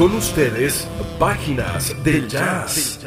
Con ustedes, páginas del jazz.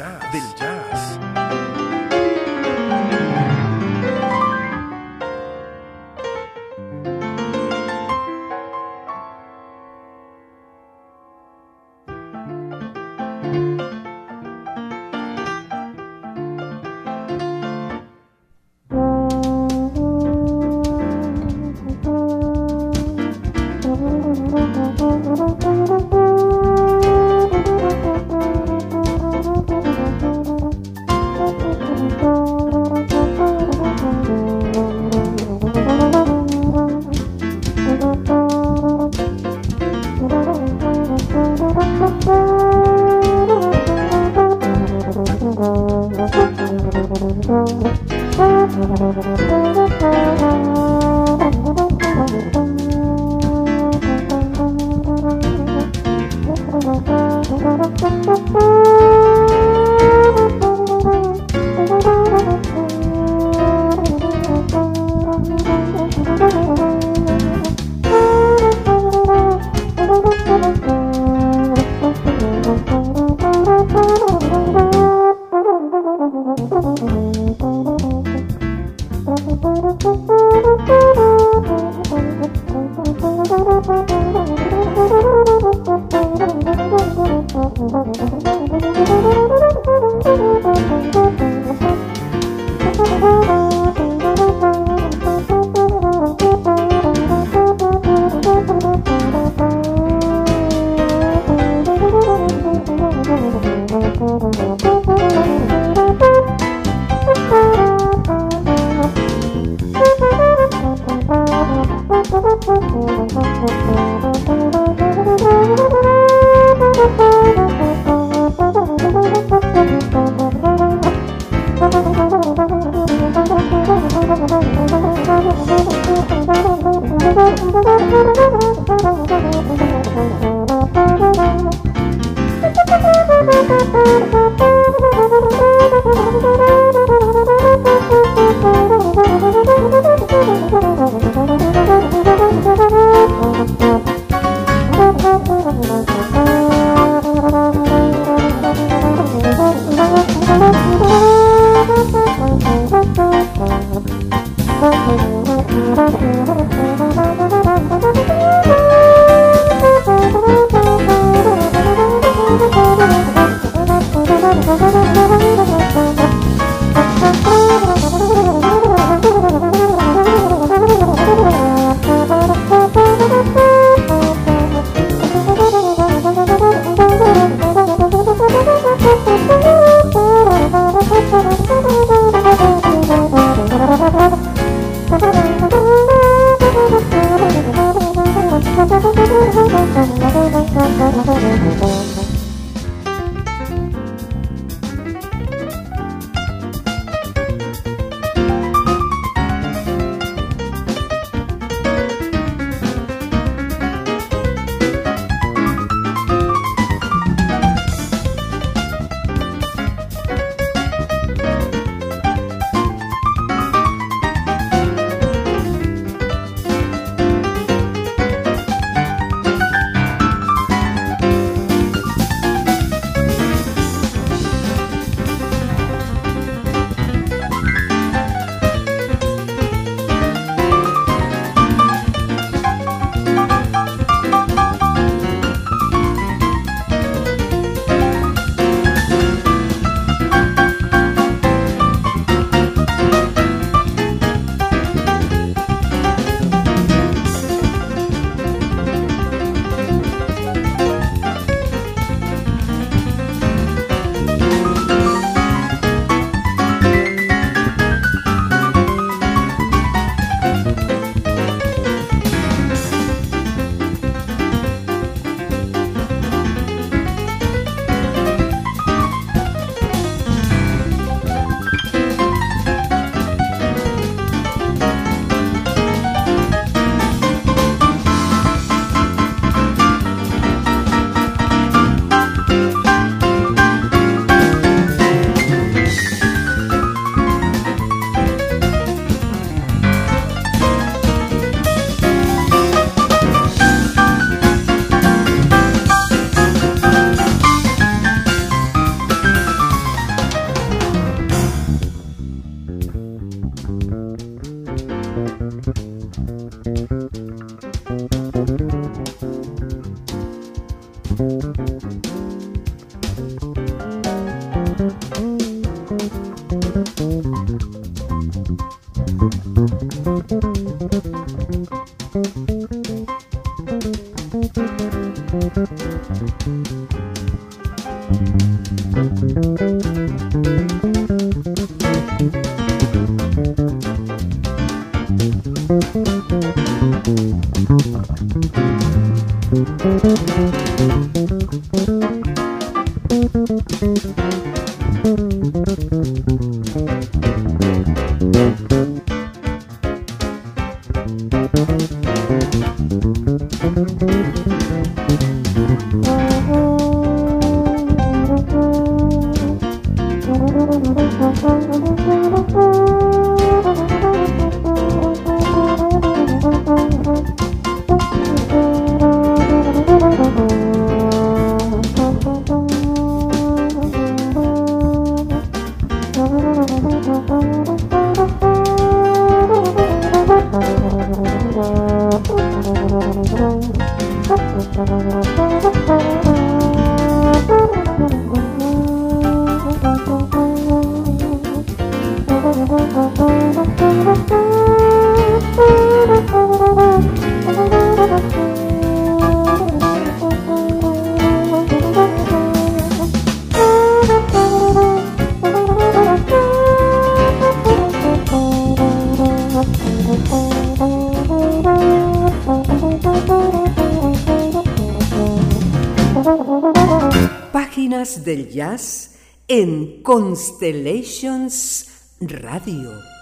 En Constellations Radio.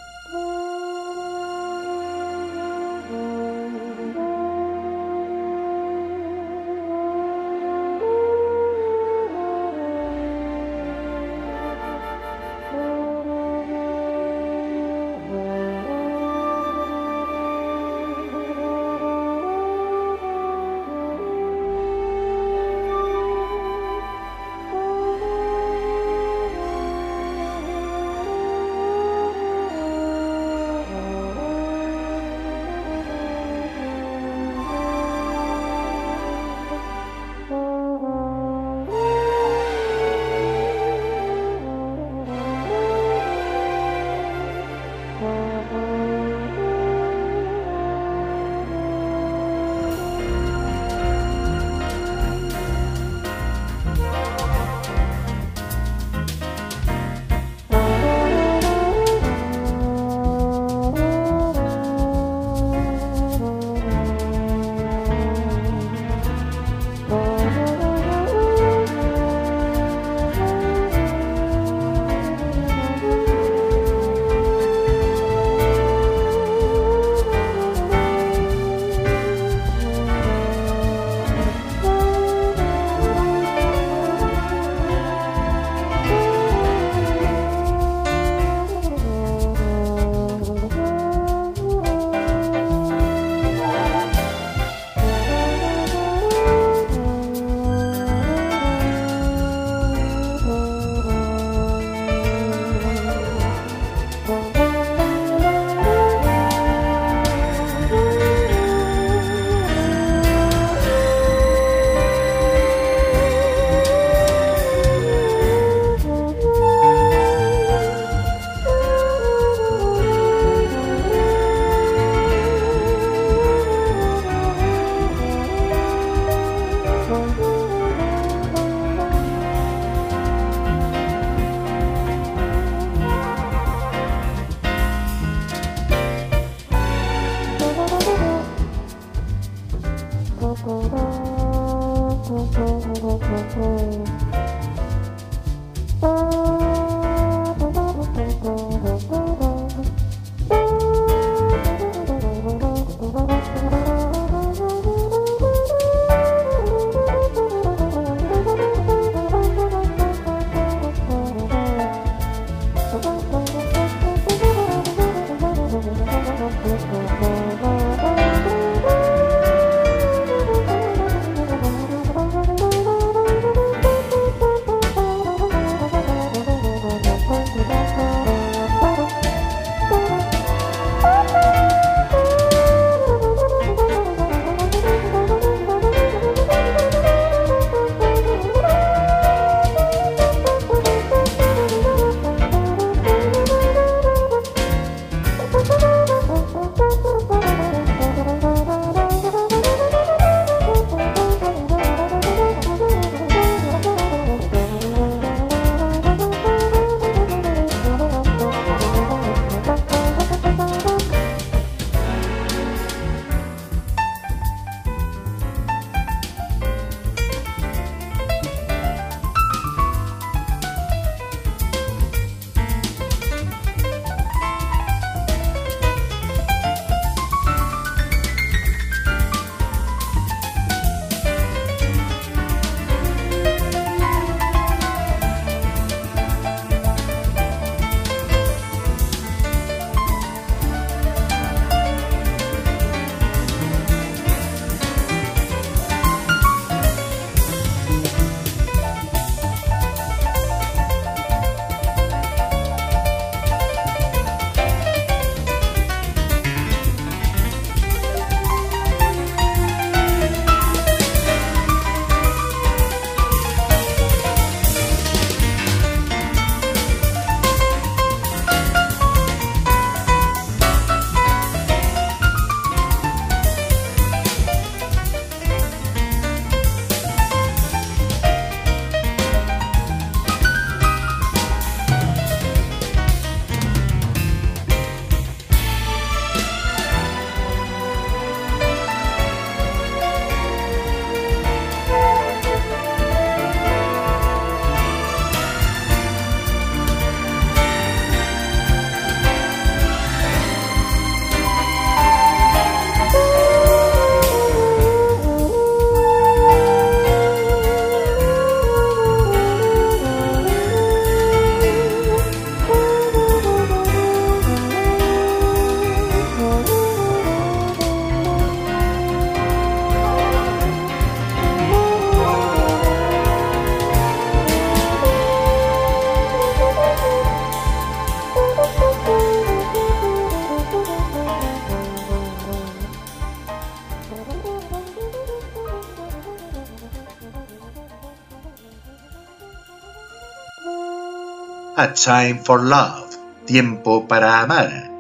A Time for Love, Tiempo para Amar,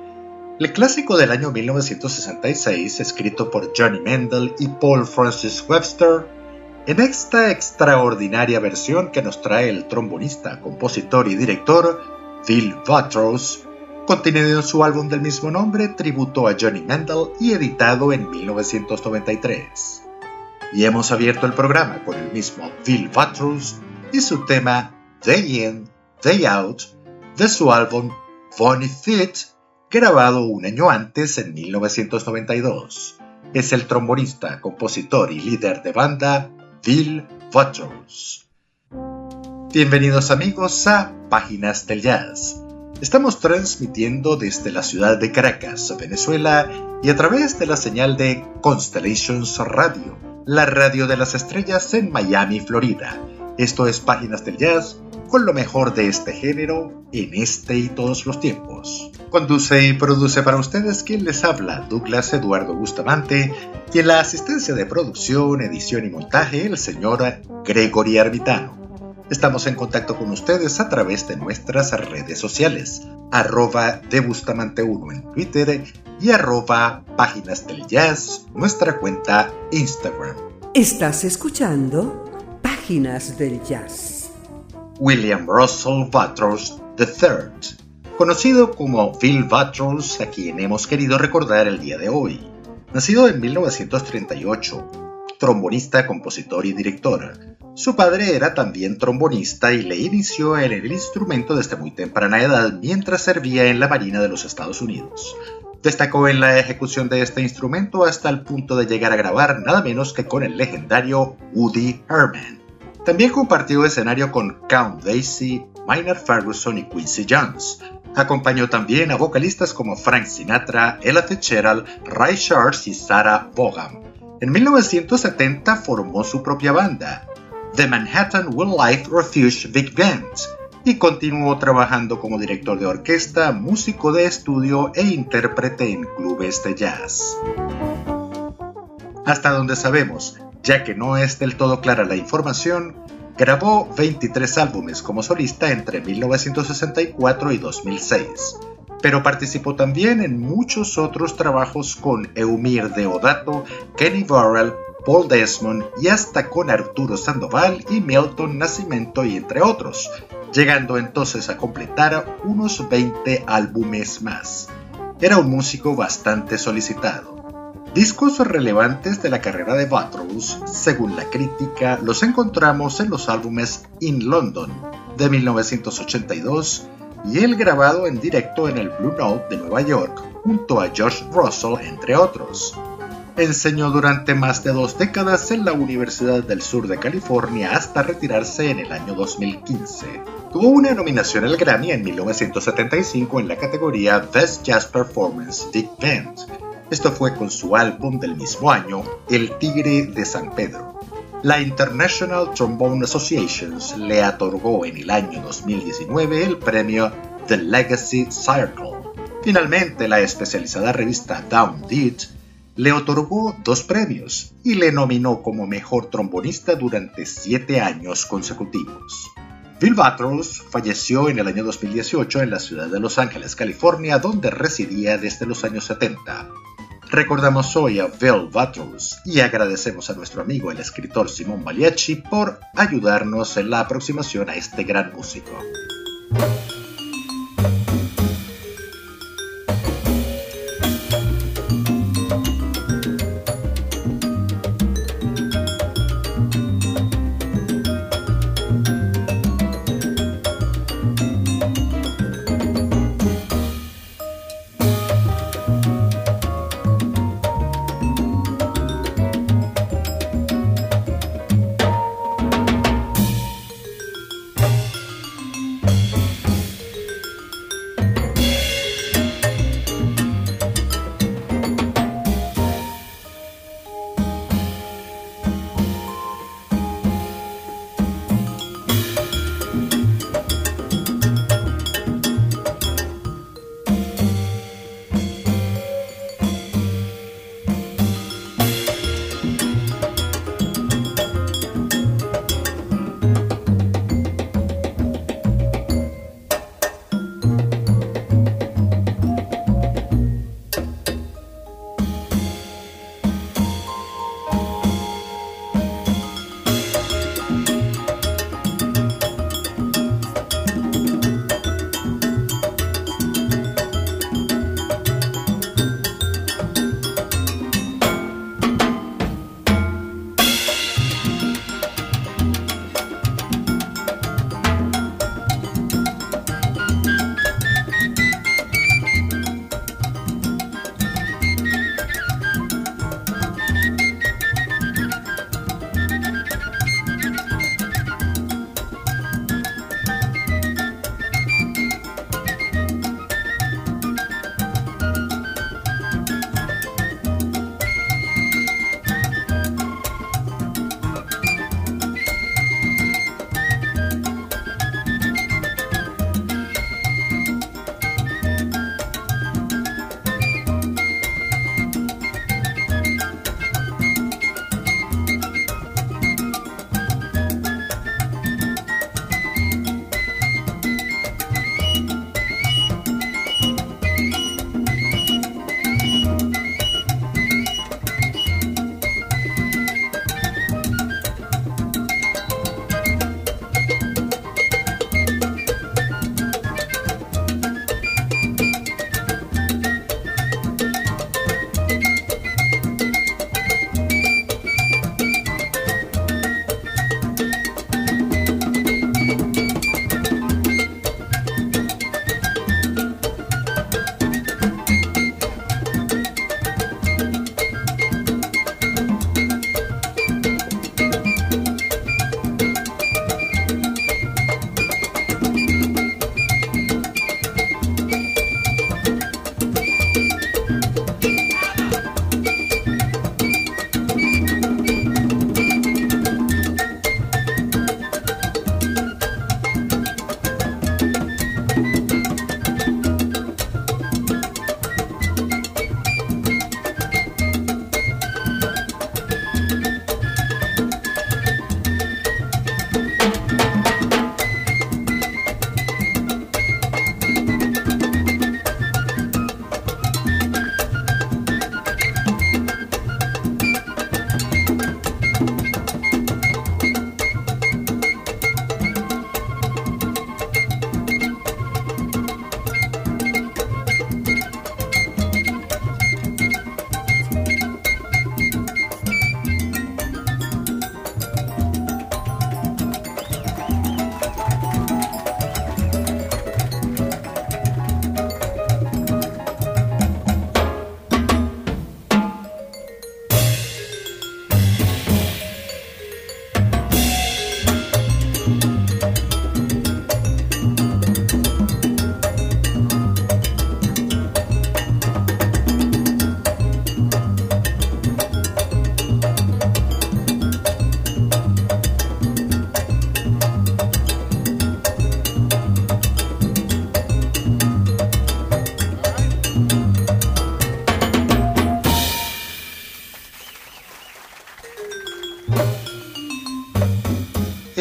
el clásico del año 1966, escrito por Johnny Mendel y Paul Francis Webster, en esta extraordinaria versión que nos trae el trombonista, compositor y director Phil Watrous, contenido en su álbum del mismo nombre, tributo a Johnny Mendel y editado en 1993. Y hemos abierto el programa con el mismo Phil Watrous y su tema Day In, Day Out de su álbum Funny Fit grabado un año antes en 1992. Es el trombonista, compositor y líder de banda Bill Watrous. Bienvenidos amigos a Páginas del Jazz. Estamos transmitiendo desde la ciudad de Caracas, Venezuela, y a través de la señal de Constellations Radio, la radio de las estrellas en Miami, Florida. Esto es Páginas del Jazz, con lo mejor de este género en este y todos los tiempos. Conduce y produce para ustedes quien les habla, Douglas Eduardo Bustamante, y en la asistencia de producción, edición y montaje, el señor Gregory Armitano. Estamos en contacto con ustedes a través de nuestras redes sociales, arroba de Bustamante1 en Twitter y arroba Páginas del Jazz, nuestra cuenta Instagram. Estás escuchando William Russell Watrous III, conocido como Phil Watrous, a quien hemos querido recordar el día de hoy. Nacido en 1938, trombonista, compositor y director. Su padre era también trombonista y le inició en el instrumento desde muy temprana edad mientras servía en la Marina de los Estados Unidos. Destacó en la ejecución de este instrumento hasta el punto de llegar a grabar nada menos que con el legendario Woody Herman. También compartió escenario con Count Basie, Maynard Ferguson y Quincy Jones. Acompañó también a vocalistas como Frank Sinatra, Ella Fitzgerald, Ray Charles y Sarah Vaughan. En 1970 formó su propia banda, The Manhattan Wildlife Refuge Big Band, y continuó trabajando como director de orquesta, músico de estudio e intérprete en clubes de jazz. Hasta donde sabemos, ya que no es del todo clara la información, grabó 23 álbumes como solista entre 1964 y 2006, pero participó también en muchos otros trabajos con Eumir Deodato, Kenny Burrell, Paul Desmond y hasta con Arturo Sandoval y Milton Nascimento y entre otros, llegando entonces a completar unos 20 álbumes más. Era un músico bastante solicitado. Discos relevantes de la carrera de Watrous, según la crítica, los encontramos en los álbumes In London de 1982 y el grabado en directo en el Blue Note de Nueva York junto a George Russell, entre otros. Enseñó durante más de dos décadas en la Universidad del Sur de California hasta retirarse en el año 2015. Tuvo una nominación al Grammy en 1975 en la categoría Best Jazz Performance Big Band esto fue con su álbum del mismo año, El Tigre de San Pedro. La International Trombone Association le otorgó en el año 2019 el premio The Legacy Circle. Finalmente, la especializada revista Down Deed le otorgó dos premios y le nominó como mejor trombonista durante siete años consecutivos. Bill Watrous falleció en el año 2018 en la ciudad de Los Ángeles, California, donde residía desde los años 70. Recordamos hoy a Bill Watrous y agradecemos a nuestro amigo el escritor Simón Baliacci por ayudarnos en la aproximación a este gran músico.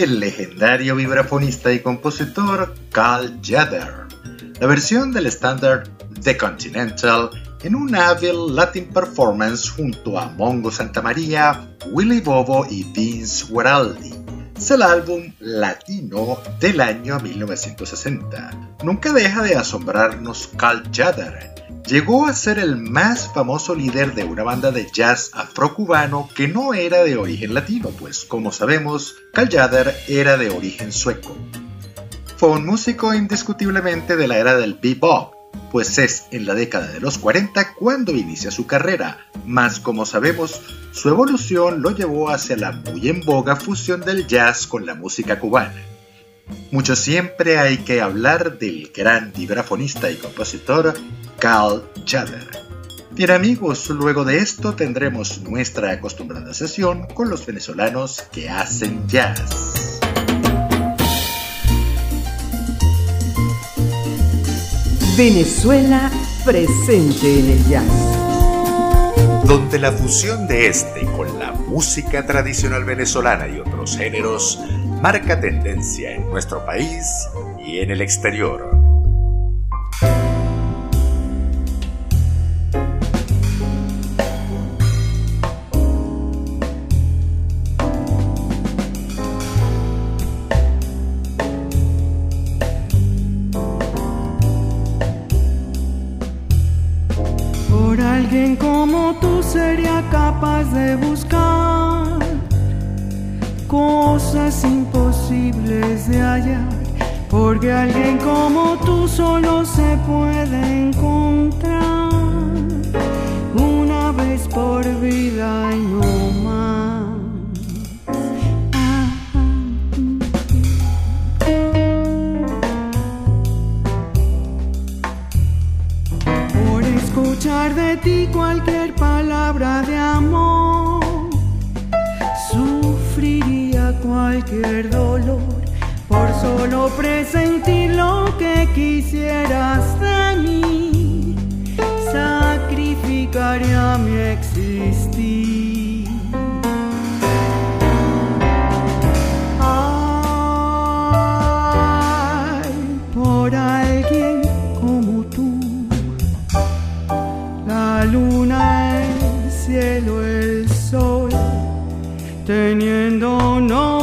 El legendario vibrafonista y compositor Carl Jader. La versión del estándar The Continental en un hábil Latin performance junto a Mongo Santamaría, Willy Bobo y Vince Guaraldi. Es el álbum latino del año 1960. Nunca deja de asombrarnos Carl Jader. Llegó a ser el más famoso líder de una banda de jazz afrocubano que no era de origen latino, pues como sabemos, Carl Jader era de origen sueco. Fue un músico indiscutiblemente de la era del bebop, pues es en la década de los 40 cuando inicia su carrera, mas como sabemos, su evolución lo llevó hacia la muy en boga fusión del jazz con la música cubana. Mucho siempre hay que hablar del gran vibrafonista y compositor Carl Jader. Bien amigos, luego de esto tendremos nuestra acostumbrada sesión con los venezolanos que hacen jazz. Venezuela presente en el jazz. Donde la fusión de este con la música tradicional venezolana y otros géneros marca tendencia en nuestro país y en el exterior. Sería capaz de buscar cosas imposibles de hallar, porque alguien como tú solo se puede encontrar una vez por vida y no más. Por escuchar de ti cualquier palabra de amor, sufriría cualquier dolor por solo presentir lo que quisieras de mí, sacrificaría mi existir. Teniéndonos los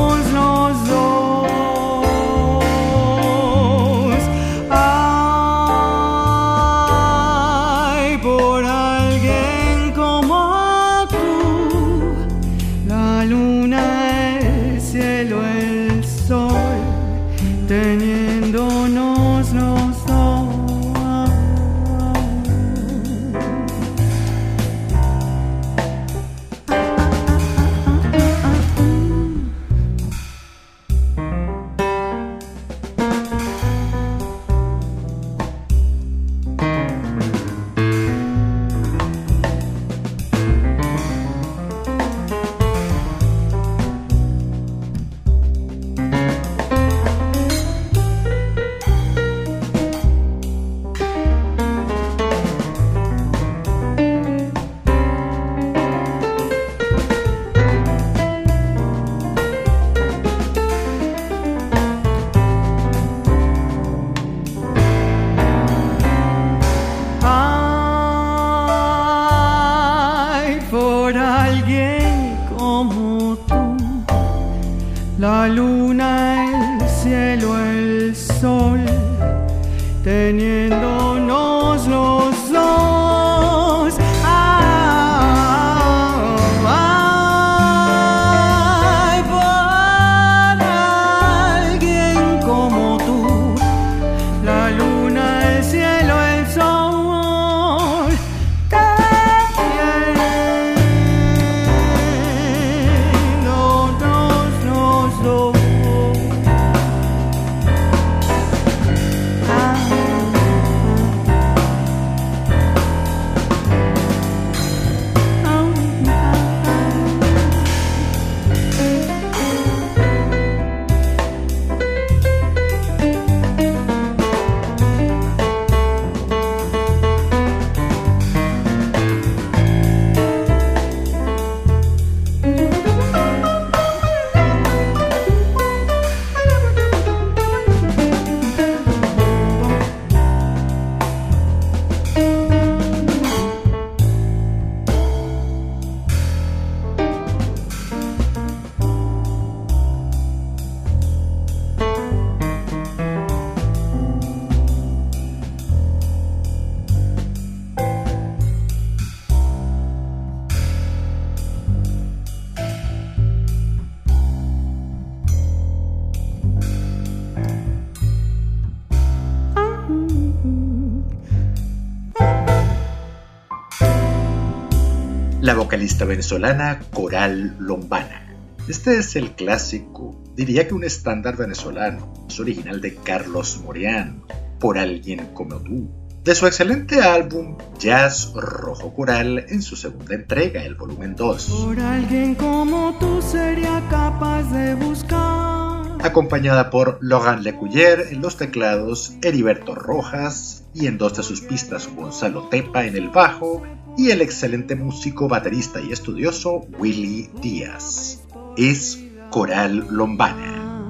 vocalista venezolana Coral Lombana. Este es el clásico, diría que un estándar venezolano, es original de Carlos Moreán, por alguien como tú, de su excelente álbum Jazz Rojo Coral en su segunda entrega, el volumen 2. Por alguien como tú sería capaz de buscar. Acompañada por Logan Lecuyer en los teclados, Heriberto Rojas y en dos de sus pistas Gonzalo Tepa en el bajo y el excelente músico, baterista y estudioso Willy Díaz. Es Coral Lombana.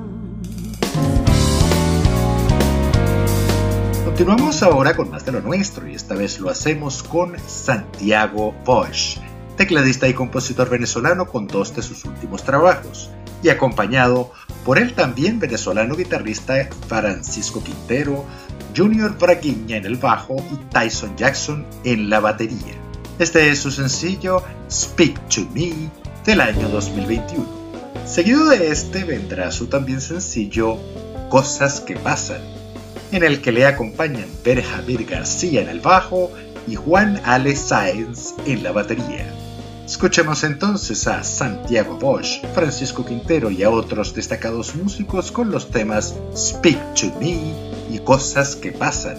Continuamos ahora con más de lo nuestro y esta vez lo hacemos con Santiago Bosch, tecladista y compositor venezolano con dos de sus últimos trabajos, y acompañado por el también venezolano guitarrista Francisco Quintero, Junior Braguiña en el bajo y Tyson Jackson en la batería. Este es su sencillo Speak to Me del año 2021. Seguido de este vendrá su también sencillo Cosas que pasan en el que le acompañan Per Javier García en el bajo y Juan Ale Sáenz en la batería. Escuchemos entonces a Santiago Bosch, Francisco Quintero y a otros destacados músicos con los temas Speak to Me y Cosas que Pasan.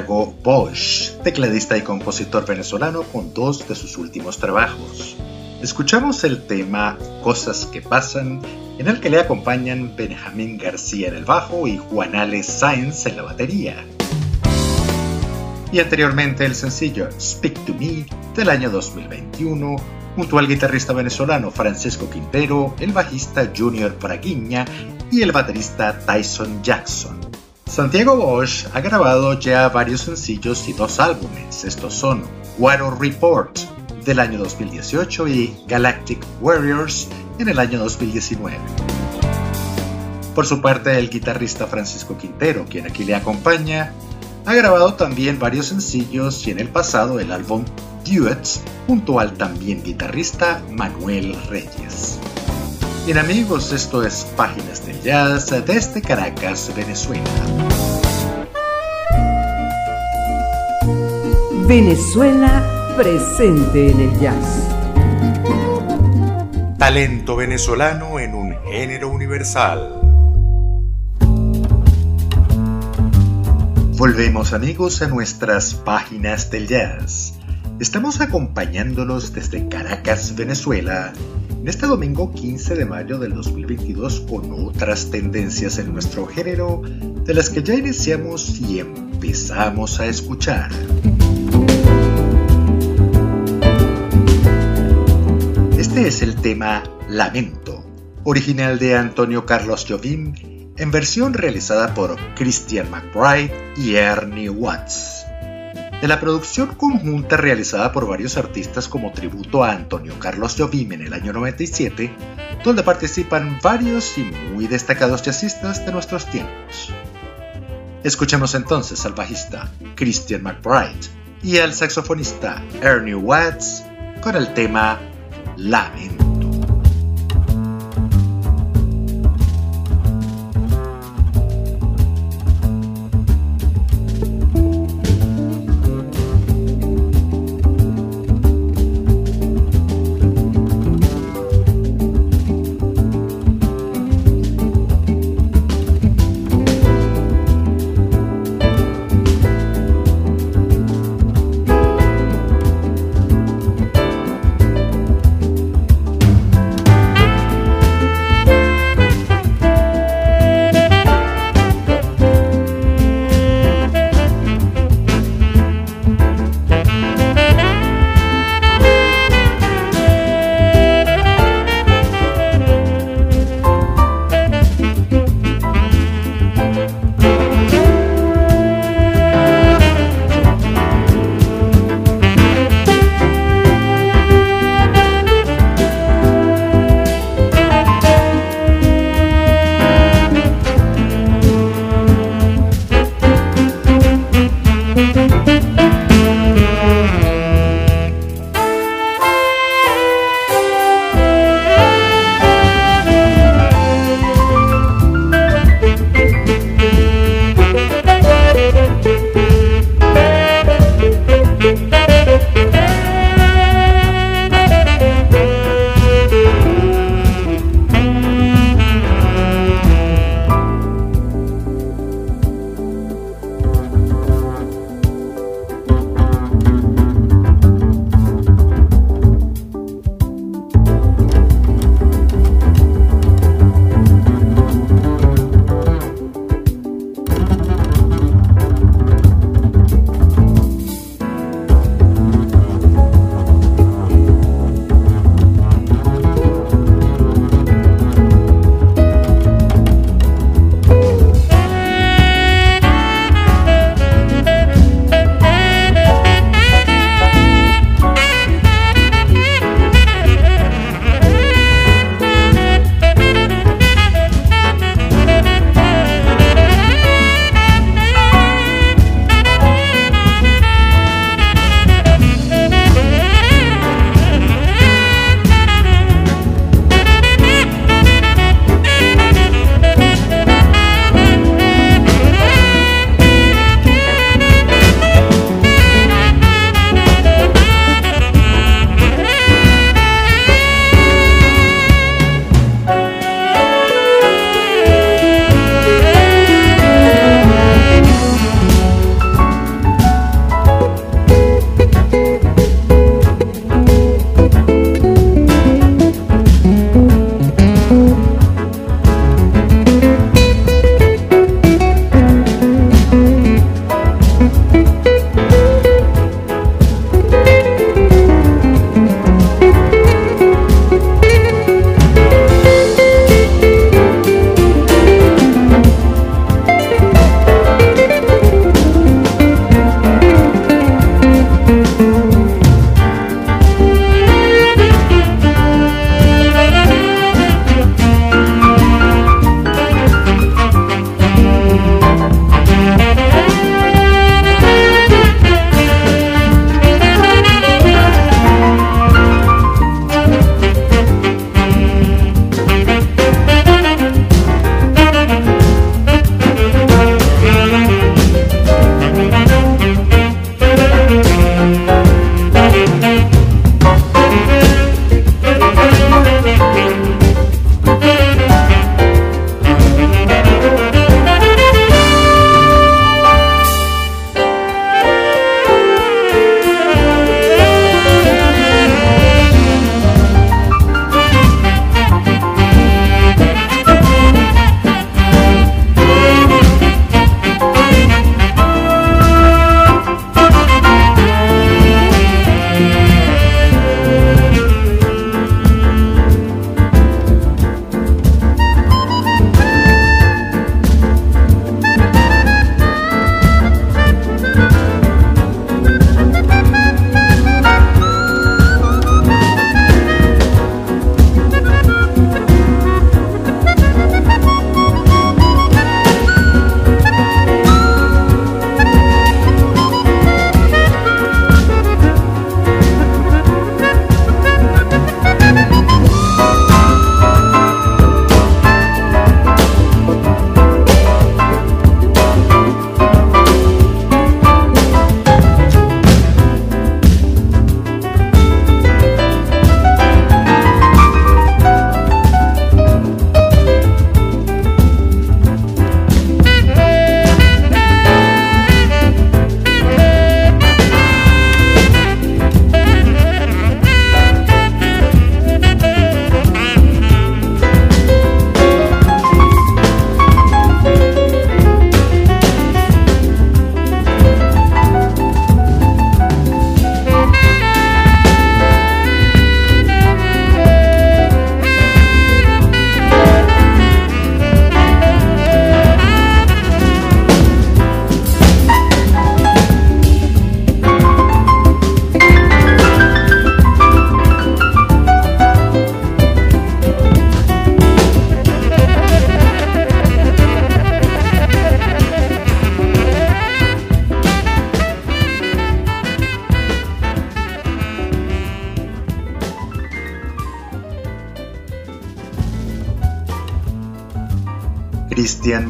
Santiago Bosch, tecladista y compositor venezolano con dos de sus últimos trabajos. Escuchamos el tema Cosas que pasan, en el que le acompañan Benjamín García en el bajo y Juan Alex Sáenz en la batería. Y anteriormente el sencillo Speak to Me del año 2021, junto al guitarrista venezolano Francisco Quintero, el bajista Junior Braguiña y el baterista Tyson Jackson. Santiago Bosch ha grabado ya varios sencillos y dos álbumes. Estos son Water Report del año 2018 y Galactic Warriors en el año 2019. Por su parte, el guitarrista Francisco Quintero, quien aquí le acompaña, ha grabado también varios sencillos y en el pasado el álbum Duets junto al también guitarrista Manuel Reyes. Bien amigos, esto es Páginas del Jazz desde Caracas, Venezuela. Venezuela presente en el jazz. Talento venezolano en un género universal. Volvemos amigos a nuestras páginas del jazz. Estamos acompañándolos desde Caracas, Venezuela, en este domingo 15 de mayo del 2022 con otras tendencias en nuestro género de las que ya iniciamos y empezamos a escuchar. Este es el tema Lamento, original de Antonio Carlos Jobim, en versión realizada por Christian McBride y Ernie Watts de la producción conjunta realizada por varios artistas como tributo a Antonio Carlos Jobim en el año 97, donde participan varios y muy destacados jazzistas de nuestros tiempos. Escuchemos entonces al bajista Christian McBride y al saxofonista Ernie Watts con el tema Lamento. Christian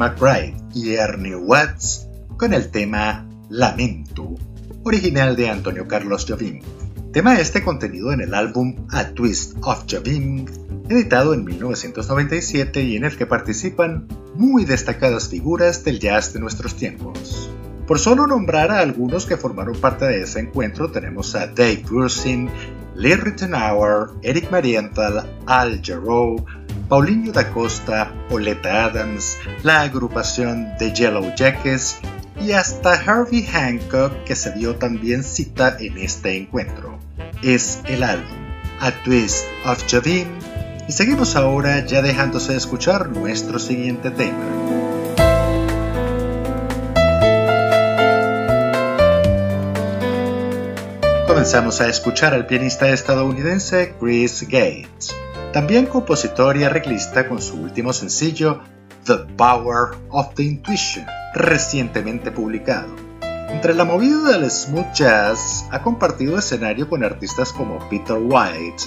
McBride y Ernie Watts con el tema Lamento, original de Antonio Carlos Jobim. Tema este contenido en el álbum A Twist of Jobim, editado en 1997 y en el que participan muy destacadas figuras del jazz de nuestros tiempos. Por solo nombrar a algunos que formaron parte de ese encuentro, tenemos a Dave Grusin, Lee Rittenauer, Eric Marienthal, Al Jarreau, Paulinho da Costa, Oleta Adams, la agrupación The Yellow Jackets y hasta Harvey Hancock que se dio también cita en este encuentro. Es el álbum A Twist of Javim y seguimos ahora ya dejándose de escuchar nuestro siguiente tema. comenzamos a escuchar al pianista estadounidense Chris Gates, también compositor y arreglista con su último sencillo The Power of the Intuition, recientemente publicado. Entre la movida del smooth jazz, ha compartido escenario con artistas como Peter White,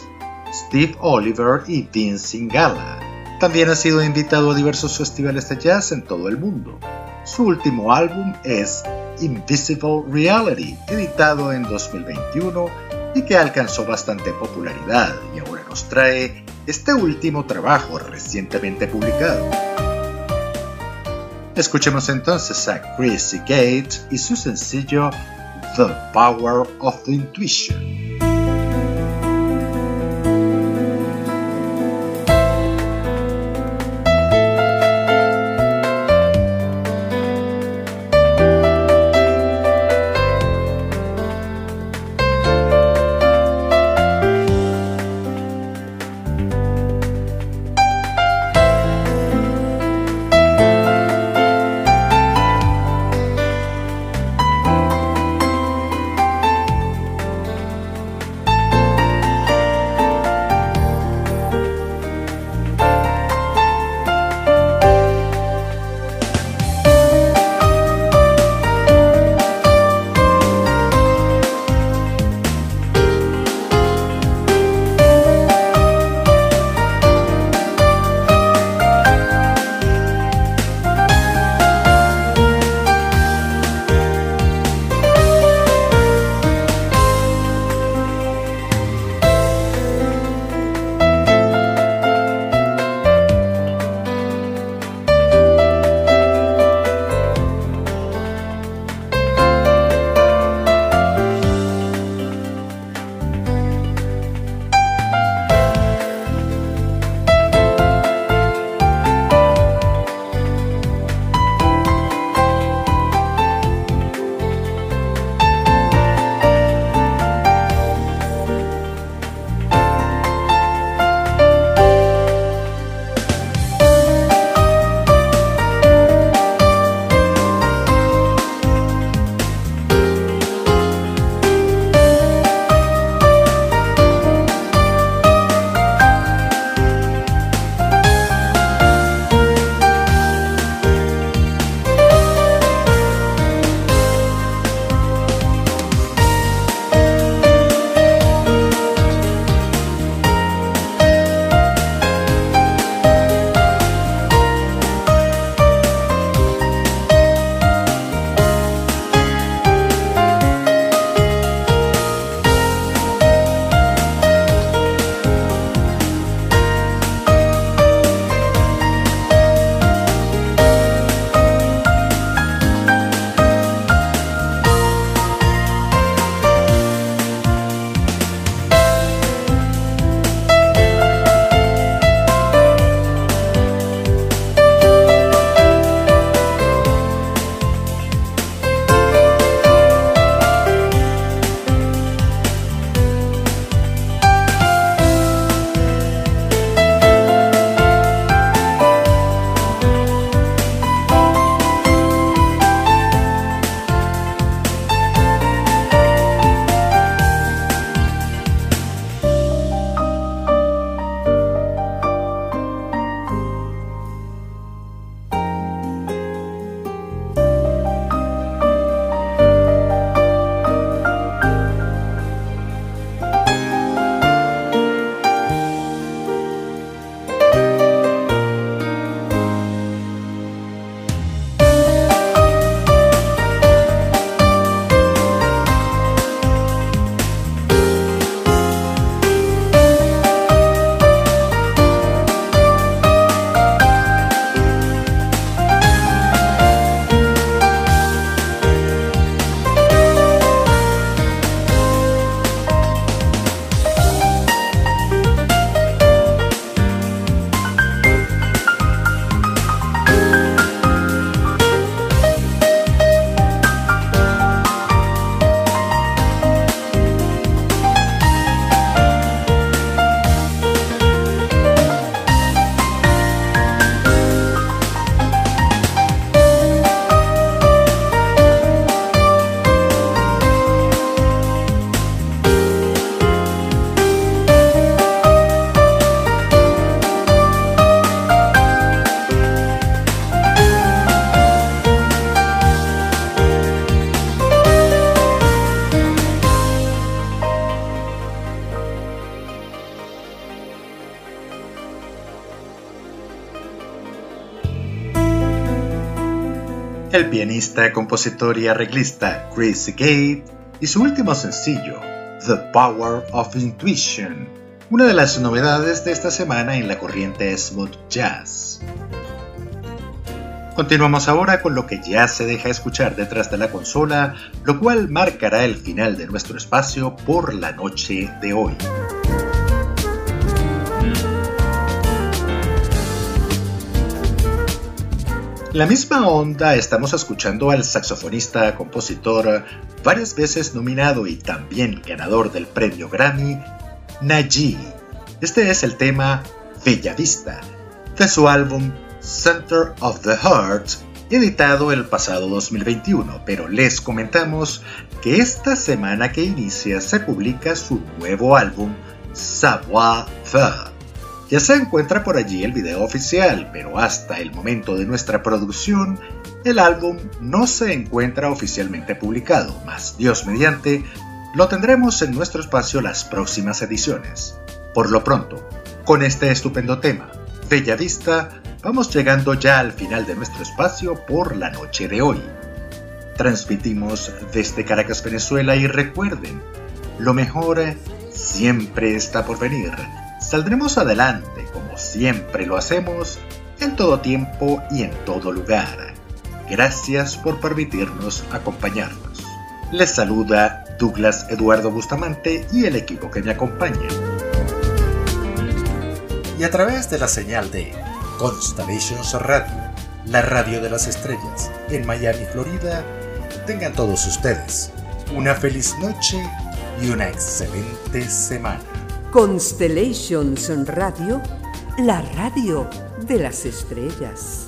Steve Oliver y Dean Singala. También ha sido invitado a diversos festivales de jazz en todo el mundo. Su último álbum es Invisible Reality, editado en 2021 y que alcanzó bastante popularidad y ahora nos trae este último trabajo recientemente publicado. Escuchemos entonces a Chrissy Gates y su sencillo The Power of Intuition. El pianista, compositor y arreglista Chris Gate y su último sencillo, The Power of Intuition, una de las novedades de esta semana en la corriente smooth jazz. Continuamos ahora con lo que ya se deja escuchar detrás de la consola, lo cual marcará el final de nuestro espacio por la noche de hoy. La misma onda estamos escuchando al saxofonista, compositor, varias veces nominado y también ganador del premio Grammy, Naji. Este es el tema Bella Vista, de su álbum Center of the Heart, editado el pasado 2021, pero les comentamos que esta semana que inicia se publica su nuevo álbum Savoir Faire ya se encuentra por allí el video oficial, pero hasta el momento de nuestra producción, el álbum no se encuentra oficialmente publicado, más Dios mediante, lo tendremos en nuestro espacio las próximas ediciones. Por lo pronto, con este estupendo tema, Bella Vista, vamos llegando ya al final de nuestro espacio por la noche de hoy. Transmitimos desde Caracas, Venezuela y recuerden, lo mejor siempre está por venir Saldremos adelante, como siempre lo hacemos, en todo tiempo y en todo lugar. Gracias por permitirnos acompañarnos. Les saluda Douglas Eduardo Bustamante y el equipo que me acompaña. Y a través de la señal de Constellations Radio, la radio de las estrellas, en Miami, Florida, tengan todos ustedes una feliz noche y una excelente semana. Constellations Radio, la radio de las estrellas.